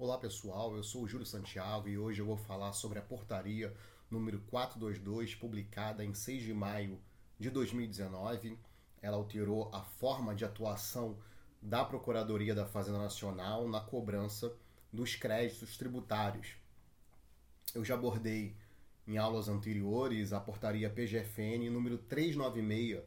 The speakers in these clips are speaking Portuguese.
Olá pessoal, eu sou o Júlio Santiago e hoje eu vou falar sobre a portaria número 422, publicada em 6 de maio de 2019. Ela alterou a forma de atuação da Procuradoria da Fazenda Nacional na cobrança dos créditos tributários. Eu já abordei em aulas anteriores a portaria PGFN número 396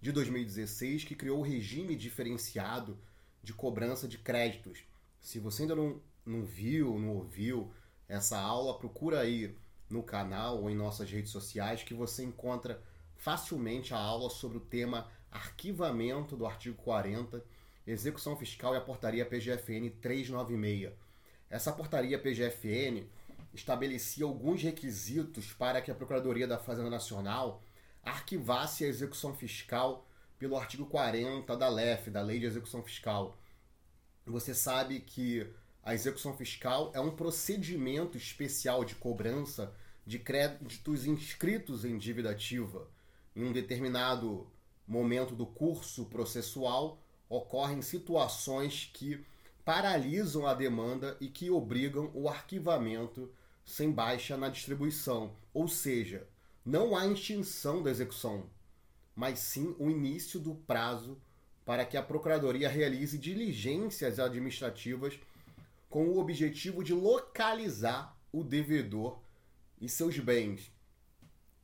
de 2016, que criou o regime diferenciado de cobrança de créditos. Se você ainda não não viu, não ouviu essa aula, procura aí no canal ou em nossas redes sociais que você encontra facilmente a aula sobre o tema arquivamento do artigo 40, execução fiscal e a portaria PGFN 396. Essa portaria PGFN estabelecia alguns requisitos para que a Procuradoria da Fazenda Nacional arquivasse a execução fiscal pelo artigo 40 da LEF, da Lei de Execução Fiscal. Você sabe que a execução fiscal é um procedimento especial de cobrança de créditos inscritos em dívida ativa. Em um determinado momento do curso processual, ocorrem situações que paralisam a demanda e que obrigam o arquivamento sem baixa na distribuição, ou seja, não há extinção da execução, mas sim o início do prazo para que a Procuradoria realize diligências administrativas com o objetivo de localizar o devedor e seus bens.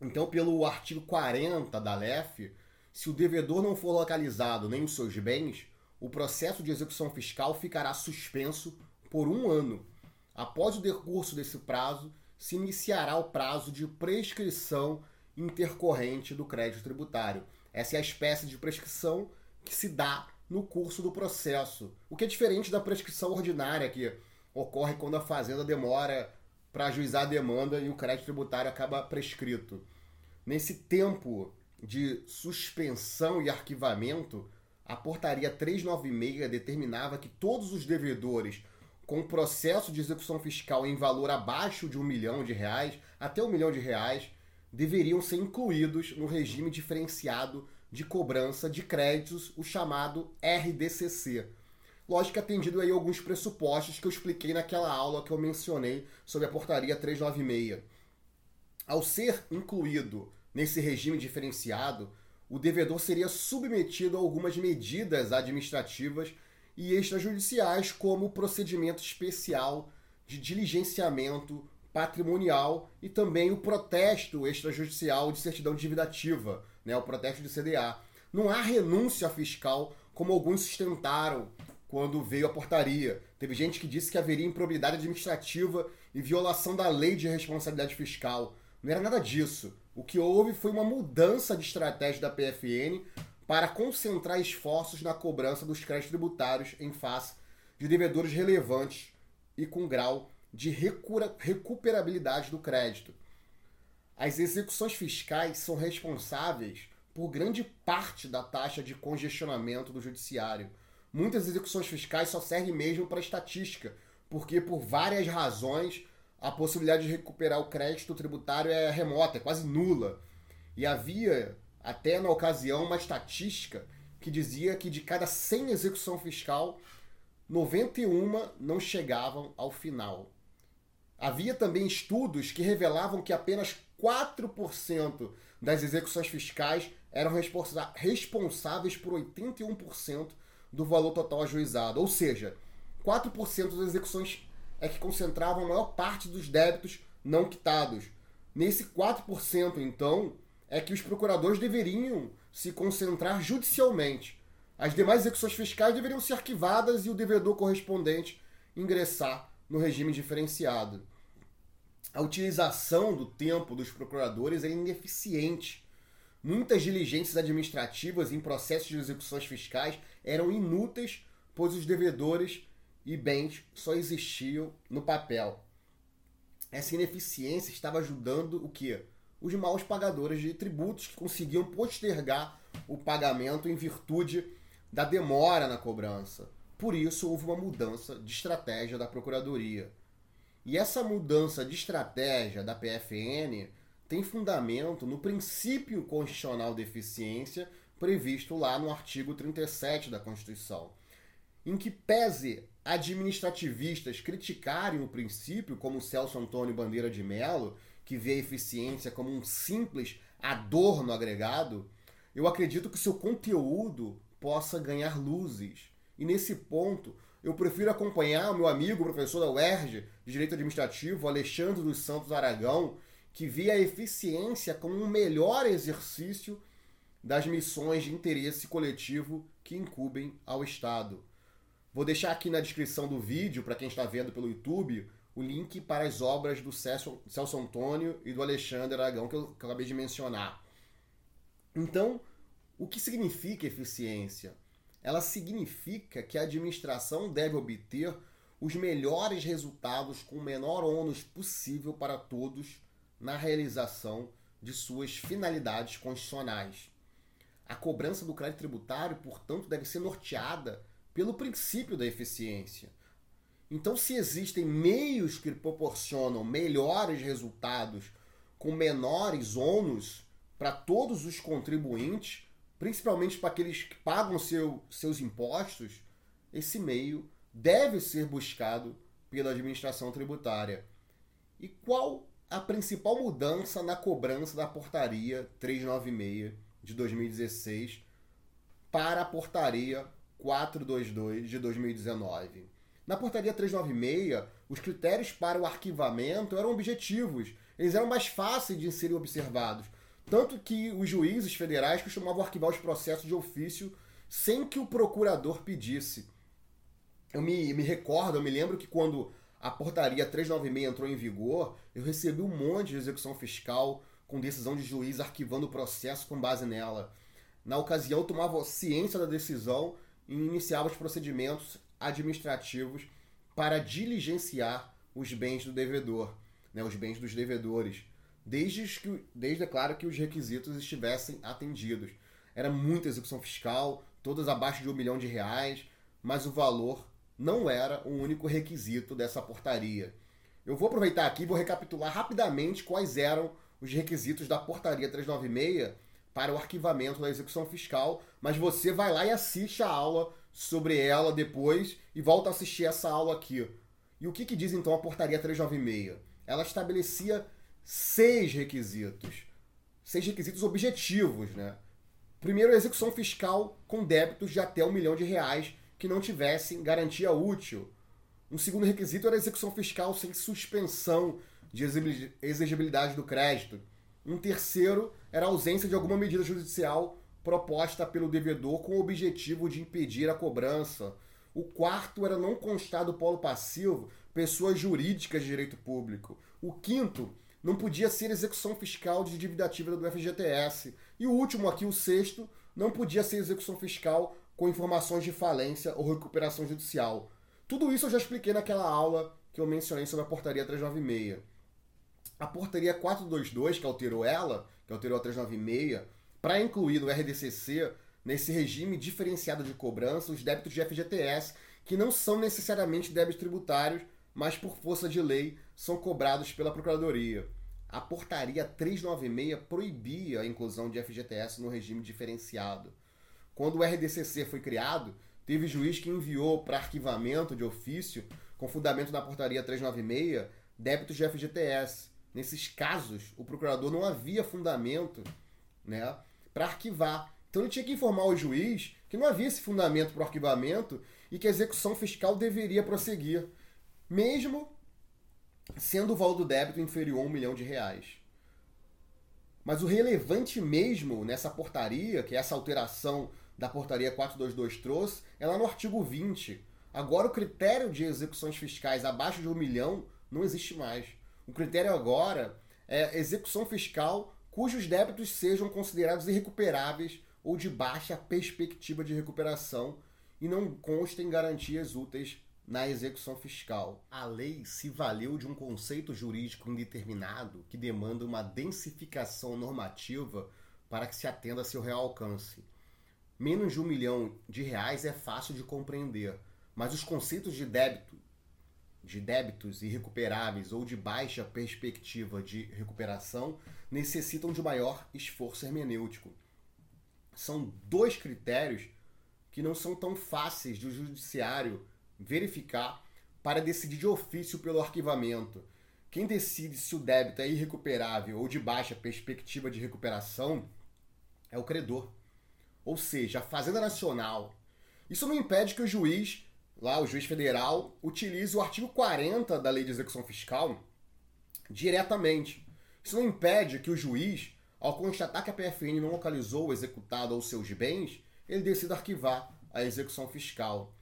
Então, pelo artigo 40 da LEF, se o devedor não for localizado nem os seus bens, o processo de execução fiscal ficará suspenso por um ano. Após o decurso desse prazo, se iniciará o prazo de prescrição intercorrente do crédito tributário. Essa é a espécie de prescrição que se dá no curso do processo. O que é diferente da prescrição ordinária, que ocorre quando a fazenda demora para ajuizar a demanda e o crédito tributário acaba prescrito. Nesse tempo de suspensão e arquivamento, a portaria 396 determinava que todos os devedores com processo de execução fiscal em valor abaixo de um milhão de reais, até um milhão de reais, deveriam ser incluídos no regime diferenciado de cobrança de créditos, o chamado RDCC. Lógico que atendido aí alguns pressupostos que eu expliquei naquela aula que eu mencionei sobre a portaria 396. Ao ser incluído nesse regime diferenciado, o devedor seria submetido a algumas medidas administrativas e extrajudiciais, como o procedimento especial de diligenciamento patrimonial e também o protesto extrajudicial de certidão de dívida ativa, né, o protesto de CDA. Não há renúncia fiscal como alguns sustentaram quando veio a portaria. Teve gente que disse que haveria improbidade administrativa e violação da lei de responsabilidade fiscal. Não era nada disso. O que houve foi uma mudança de estratégia da PFN para concentrar esforços na cobrança dos créditos tributários em face de devedores relevantes e com grau de recuperabilidade do crédito. As execuções fiscais são responsáveis por grande parte da taxa de congestionamento do judiciário. Muitas execuções fiscais só servem mesmo para estatística, porque por várias razões a possibilidade de recuperar o crédito tributário é remota, é quase nula. E havia até na ocasião uma estatística que dizia que de cada 100 execução fiscal, 91 não chegavam ao final. Havia também estudos que revelavam que apenas 4% das execuções fiscais eram responsáveis por 81% do valor total ajuizado. Ou seja, 4% das execuções é que concentravam a maior parte dos débitos não quitados. Nesse 4%, então, é que os procuradores deveriam se concentrar judicialmente. As demais execuções fiscais deveriam ser arquivadas e o devedor correspondente ingressar no regime diferenciado a utilização do tempo dos procuradores é ineficiente. Muitas diligências administrativas em processos de execuções fiscais eram inúteis, pois os devedores e bens só existiam no papel. Essa ineficiência estava ajudando o que? Os maus pagadores de tributos que conseguiam postergar o pagamento em virtude da demora na cobrança. Por isso houve uma mudança de estratégia da Procuradoria. E essa mudança de estratégia da PFN tem fundamento no princípio constitucional de eficiência previsto lá no artigo 37 da Constituição, em que pese administrativistas criticarem o princípio, como Celso Antônio Bandeira de Mello, que vê a eficiência como um simples adorno agregado, eu acredito que seu conteúdo possa ganhar luzes. E nesse ponto, eu prefiro acompanhar o meu amigo, professor da UERJ, de Direito Administrativo, Alexandre dos Santos Aragão, que vê a eficiência como um melhor exercício das missões de interesse coletivo que incumbem ao Estado. Vou deixar aqui na descrição do vídeo, para quem está vendo pelo YouTube, o link para as obras do Celso, Celso Antônio e do Alexandre Aragão que eu, que eu acabei de mencionar. Então, o que significa eficiência? Ela significa que a administração deve obter os melhores resultados com o menor ônus possível para todos na realização de suas finalidades constitucionais. A cobrança do crédito tributário, portanto, deve ser norteada pelo princípio da eficiência. Então, se existem meios que proporcionam melhores resultados com menores ônus para todos os contribuintes, principalmente para aqueles que pagam seu, seus impostos, esse meio deve ser buscado pela administração tributária. E qual a principal mudança na cobrança da portaria 396 de 2016 para a portaria 422 de 2019. Na portaria 396, os critérios para o arquivamento eram objetivos, eles eram mais fáceis de serem observados, tanto que os juízes federais costumavam arquivar os processos de ofício sem que o procurador pedisse. Eu me, me recordo, eu me lembro que quando a portaria 396 entrou em vigor, eu recebi um monte de execução fiscal com decisão de juiz arquivando o processo com base nela. Na ocasião, eu tomava ciência da decisão e iniciava os procedimentos administrativos para diligenciar os bens do devedor, né, os bens dos devedores, desde que, desde é claro que os requisitos estivessem atendidos. Era muita execução fiscal, todas abaixo de um milhão de reais, mas o valor não era o único requisito dessa portaria. Eu vou aproveitar aqui e vou recapitular rapidamente quais eram os requisitos da portaria 396 para o arquivamento da execução fiscal, mas você vai lá e assiste a aula sobre ela depois e volta a assistir essa aula aqui. E o que, que diz então a portaria 396? Ela estabelecia seis requisitos. Seis requisitos objetivos, né? Primeiro, a execução fiscal com débitos de até um milhão de reais que não tivessem garantia útil. Um segundo requisito era a execução fiscal sem suspensão de exigibilidade do crédito. Um terceiro era a ausência de alguma medida judicial proposta pelo devedor com o objetivo de impedir a cobrança. O quarto era não constar do polo passivo pessoas jurídicas de direito público. O quinto não podia ser execução fiscal de dívida ativa do FGTS. E o último aqui, o sexto, não podia ser execução fiscal com informações de falência ou recuperação judicial. Tudo isso eu já expliquei naquela aula que eu mencionei sobre a portaria 396. A portaria 422, que alterou ela, que alterou a 396, para incluir no RDCC, nesse regime diferenciado de cobrança, os débitos de FGTS, que não são necessariamente débitos tributários, mas por força de lei são cobrados pela Procuradoria. A portaria 396 proibia a inclusão de FGTS no regime diferenciado. Quando o RDCC foi criado, teve juiz que enviou para arquivamento de ofício, com fundamento na portaria 396, débitos de FGTS, Nesses casos, o procurador não havia fundamento né, para arquivar. Então ele tinha que informar o juiz que não havia esse fundamento para o arquivamento e que a execução fiscal deveria prosseguir, mesmo sendo o valor do débito inferior a um milhão de reais. Mas o relevante mesmo nessa portaria, que é essa alteração da portaria 422 trouxe, é lá no artigo 20. Agora o critério de execuções fiscais abaixo de um milhão não existe mais. O critério agora é execução fiscal cujos débitos sejam considerados irrecuperáveis ou de baixa perspectiva de recuperação e não constem garantias úteis na execução fiscal. A lei se valeu de um conceito jurídico indeterminado que demanda uma densificação normativa para que se atenda a seu real alcance. Menos de um milhão de reais é fácil de compreender, mas os conceitos de débito de débitos irrecuperáveis ou de baixa perspectiva de recuperação necessitam de maior esforço hermenêutico. São dois critérios que não são tão fáceis do judiciário verificar para decidir de ofício pelo arquivamento. Quem decide se o débito é irrecuperável ou de baixa perspectiva de recuperação é o credor. Ou seja, a Fazenda Nacional. Isso não impede que o juiz, lá o juiz federal, utilize o artigo 40 da Lei de Execução Fiscal diretamente. Isso não impede que o juiz, ao constatar que a PFN não localizou o executado ou seus bens, ele decida arquivar a execução fiscal.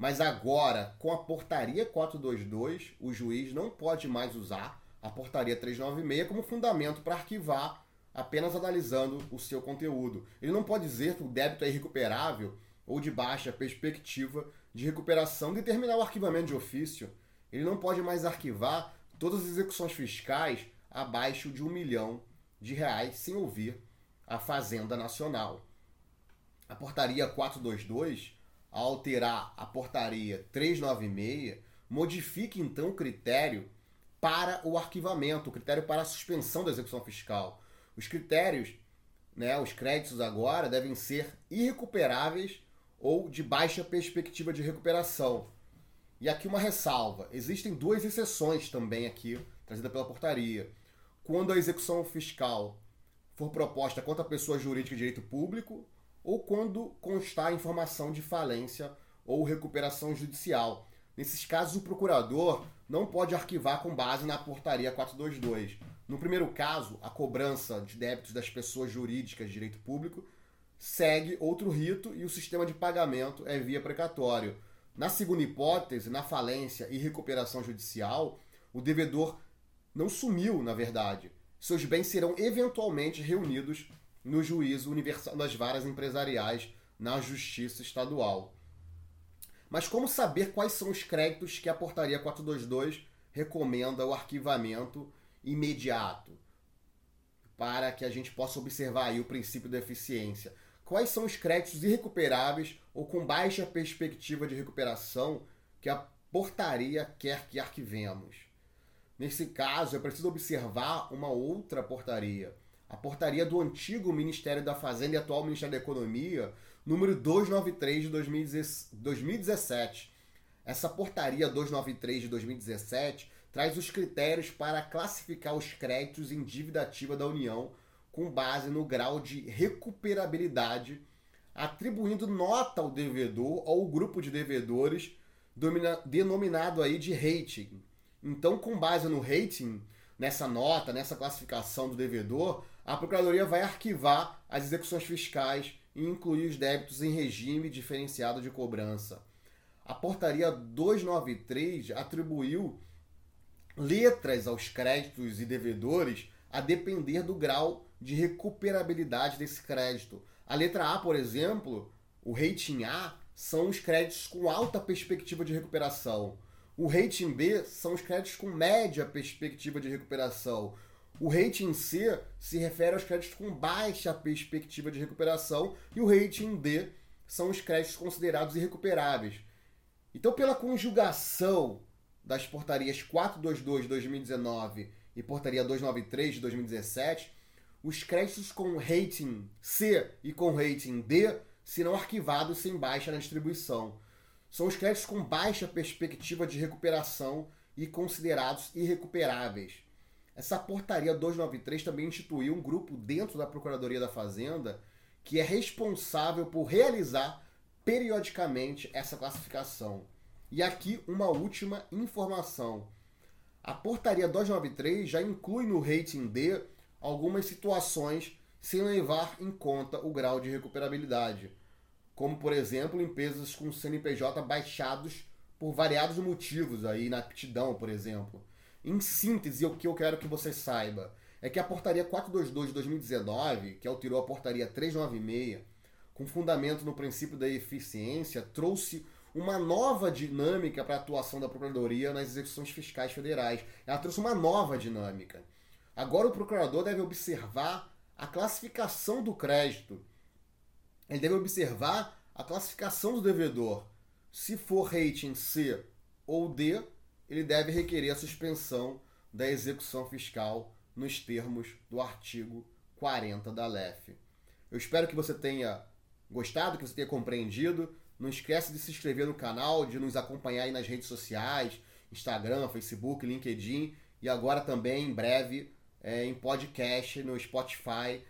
Mas agora, com a portaria 422, o juiz não pode mais usar a portaria 396 como fundamento para arquivar apenas analisando o seu conteúdo. Ele não pode dizer que o débito é irrecuperável ou de baixa perspectiva de recuperação determinar o arquivamento de ofício. Ele não pode mais arquivar todas as execuções fiscais abaixo de um milhão de reais sem ouvir a Fazenda Nacional. A portaria 422, ao alterar a portaria 396, modifica então o critério para o arquivamento, o critério para a suspensão da execução fiscal. Os critérios, né, os créditos agora devem ser irrecuperáveis ou de baixa perspectiva de recuperação. E aqui uma ressalva: existem duas exceções também aqui, trazida pela portaria. Quando a execução fiscal for proposta contra a pessoa jurídica de direito público ou quando constar informação de falência ou recuperação judicial. Nesses casos, o procurador não pode arquivar com base na portaria 422. No primeiro caso, a cobrança de débitos das pessoas jurídicas de direito público segue outro rito e o sistema de pagamento é via precatório. Na segunda hipótese, na falência e recuperação judicial, o devedor não sumiu, na verdade. Seus bens serão eventualmente reunidos no juízo universal das varas empresariais na Justiça Estadual. Mas como saber quais são os créditos que a Portaria 422 recomenda o arquivamento imediato? Para que a gente possa observar aí o princípio da eficiência. Quais são os créditos irrecuperáveis ou com baixa perspectiva de recuperação que a portaria quer que arquivemos? Nesse caso, é preciso observar uma outra portaria, a portaria do antigo Ministério da Fazenda e atual Ministério da Economia, número 293 de 2017. Essa portaria 293 de 2017 traz os critérios para classificar os créditos em dívida ativa da União com base no grau de recuperabilidade, atribuindo nota ao devedor ou grupo de devedores denominado aí de rating. Então, com base no rating, nessa nota, nessa classificação do devedor, a Procuradoria vai arquivar as execuções fiscais e incluir os débitos em regime diferenciado de cobrança. A Portaria 293 atribuiu letras aos créditos e devedores a depender do grau de recuperabilidade desse crédito. A letra A, por exemplo, o rating A, são os créditos com alta perspectiva de recuperação. O rating B são os créditos com média perspectiva de recuperação. O rating C se refere aos créditos com baixa perspectiva de recuperação e o rating D são os créditos considerados irrecuperáveis. Então, pela conjugação das portarias 422 de 2019 e portaria 293 de 2017, os créditos com rating C e com rating D serão arquivados sem baixa na distribuição. São os créditos com baixa perspectiva de recuperação e considerados irrecuperáveis. Essa portaria 293 também instituiu um grupo dentro da Procuradoria da Fazenda que é responsável por realizar periodicamente essa classificação. E aqui uma última informação. A portaria 293 já inclui no rating D algumas situações sem levar em conta o grau de recuperabilidade, como por exemplo empresas com CNPJ baixados por variados motivos aí na aptidão, por exemplo. Em síntese, o que eu quero que você saiba é que a portaria 422 de 2019, que alterou a portaria 396, com fundamento no princípio da eficiência, trouxe uma nova dinâmica para a atuação da Procuradoria nas execuções fiscais federais. Ela trouxe uma nova dinâmica. Agora o procurador deve observar a classificação do crédito. Ele deve observar a classificação do devedor. Se for rating C ou D, ele deve requerer a suspensão da execução fiscal nos termos do artigo 40 da LEF. Eu espero que você tenha gostado, que você tenha compreendido. Não esquece de se inscrever no canal, de nos acompanhar aí nas redes sociais, Instagram, Facebook, LinkedIn e agora também em breve é, em podcast no Spotify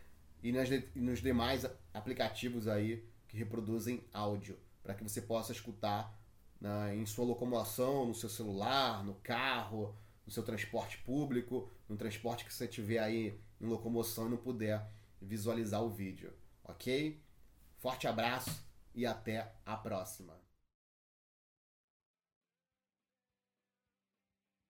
e nas, nos demais aplicativos aí que reproduzem áudio, para que você possa escutar na, em sua locomoção, no seu celular, no carro, no seu transporte público, no transporte que você tiver aí em locomoção e não puder visualizar o vídeo, ok? Forte abraço e até a próxima.